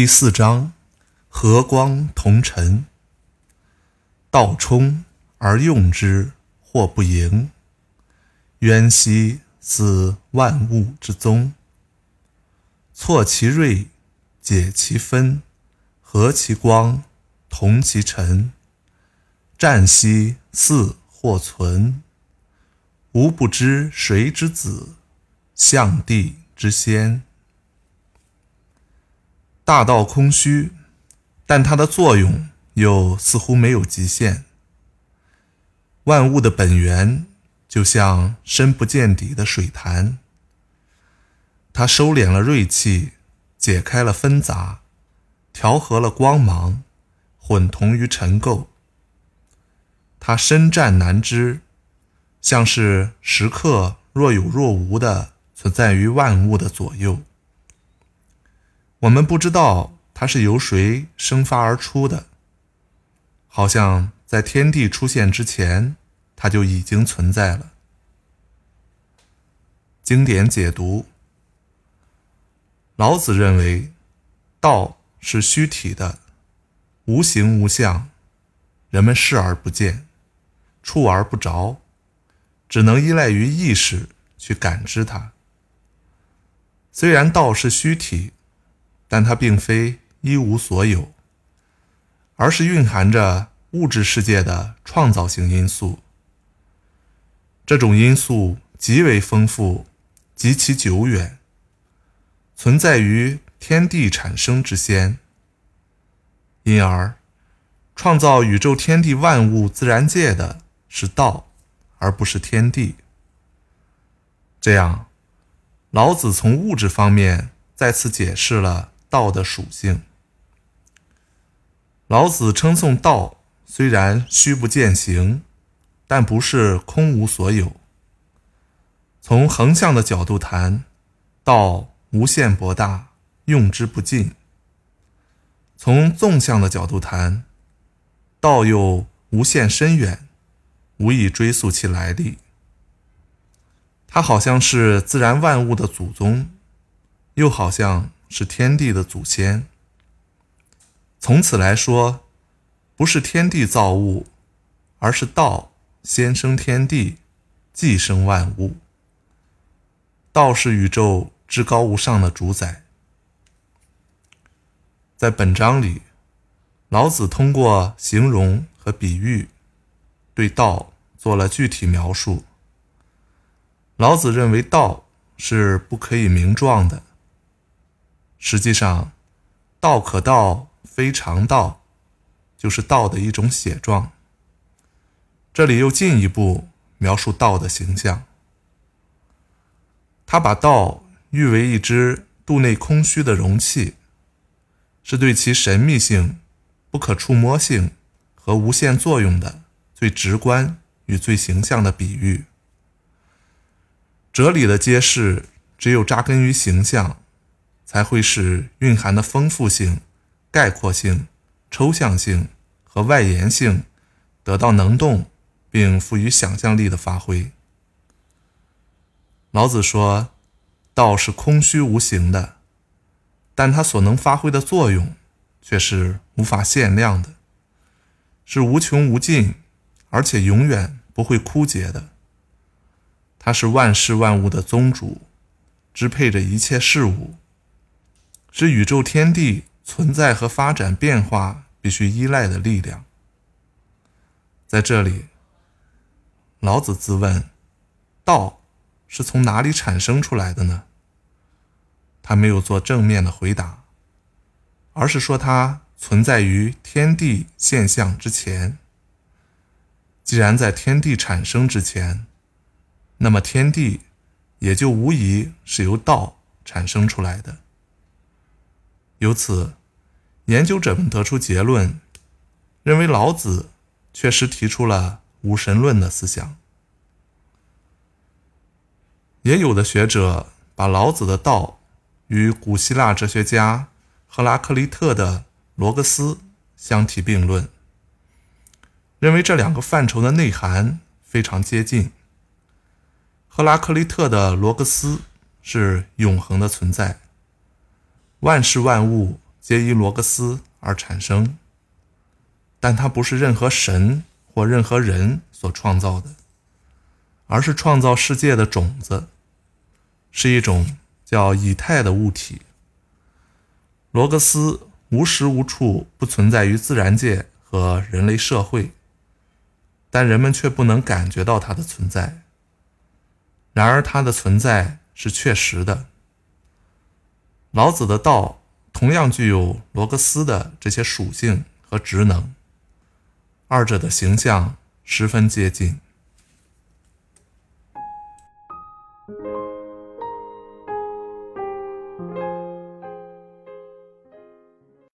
第四章：和光同尘。道冲而用之，或不盈。渊兮似万物之宗。错其锐，解其分，和其光，同其尘。湛兮似或存。吾不知谁之子，象帝之先。大道空虚，但它的作用又似乎没有极限。万物的本源就像深不见底的水潭，它收敛了锐气，解开了纷杂，调和了光芒，混同于尘垢。它深湛难知，像是时刻若有若无的存在于万物的左右。我们不知道它是由谁生发而出的，好像在天地出现之前，它就已经存在了。经典解读：老子认为，道是虚体的，无形无相，人们视而不见，触而不着，只能依赖于意识去感知它。虽然道是虚体。但它并非一无所有，而是蕴含着物质世界的创造性因素。这种因素极为丰富，极其久远，存在于天地产生之先。因而，创造宇宙天地万物自然界的是道，而不是天地。这样，老子从物质方面再次解释了。道的属性。老子称颂道虽然虚不见形，但不是空无所有。从横向的角度谈，道无限博大，用之不尽；从纵向的角度谈，道又无限深远，无以追溯其来历。它好像是自然万物的祖宗，又好像。是天地的祖先。从此来说，不是天地造物，而是道先生天地，继生万物。道是宇宙至高无上的主宰。在本章里，老子通过形容和比喻，对道做了具体描述。老子认为道是不可以名状的。实际上，“道可道，非常道”就是道的一种写状。这里又进一步描述道的形象。他把道誉为一只肚内空虚的容器，是对其神秘性、不可触摸性和无限作用的最直观与最形象的比喻。哲理的揭示，只有扎根于形象。才会使蕴含的丰富性、概括性、抽象性和外延性得到能动，并赋予想象力的发挥。老子说：“道是空虚无形的，但它所能发挥的作用却是无法限量的，是无穷无尽，而且永远不会枯竭的。它是万事万物的宗主，支配着一切事物。”是宇宙天地存在和发展变化必须依赖的力量。在这里，老子自问：道是从哪里产生出来的呢？他没有做正面的回答，而是说它存在于天地现象之前。既然在天地产生之前，那么天地也就无疑是由道产生出来的。由此，研究者们得出结论，认为老子确实提出了无神论的思想。也有的学者把老子的道与古希腊哲学家赫拉克利特的罗格斯相提并论，认为这两个范畴的内涵非常接近。赫拉克利特的罗格斯是永恒的存在。万事万物皆依罗格斯而产生，但它不是任何神或任何人所创造的，而是创造世界的种子，是一种叫以太的物体。罗格斯无时无处不存在于自然界和人类社会，但人们却不能感觉到它的存在。然而，它的存在是确实的。老子的道同样具有罗格斯的这些属性和职能，二者的形象十分接近。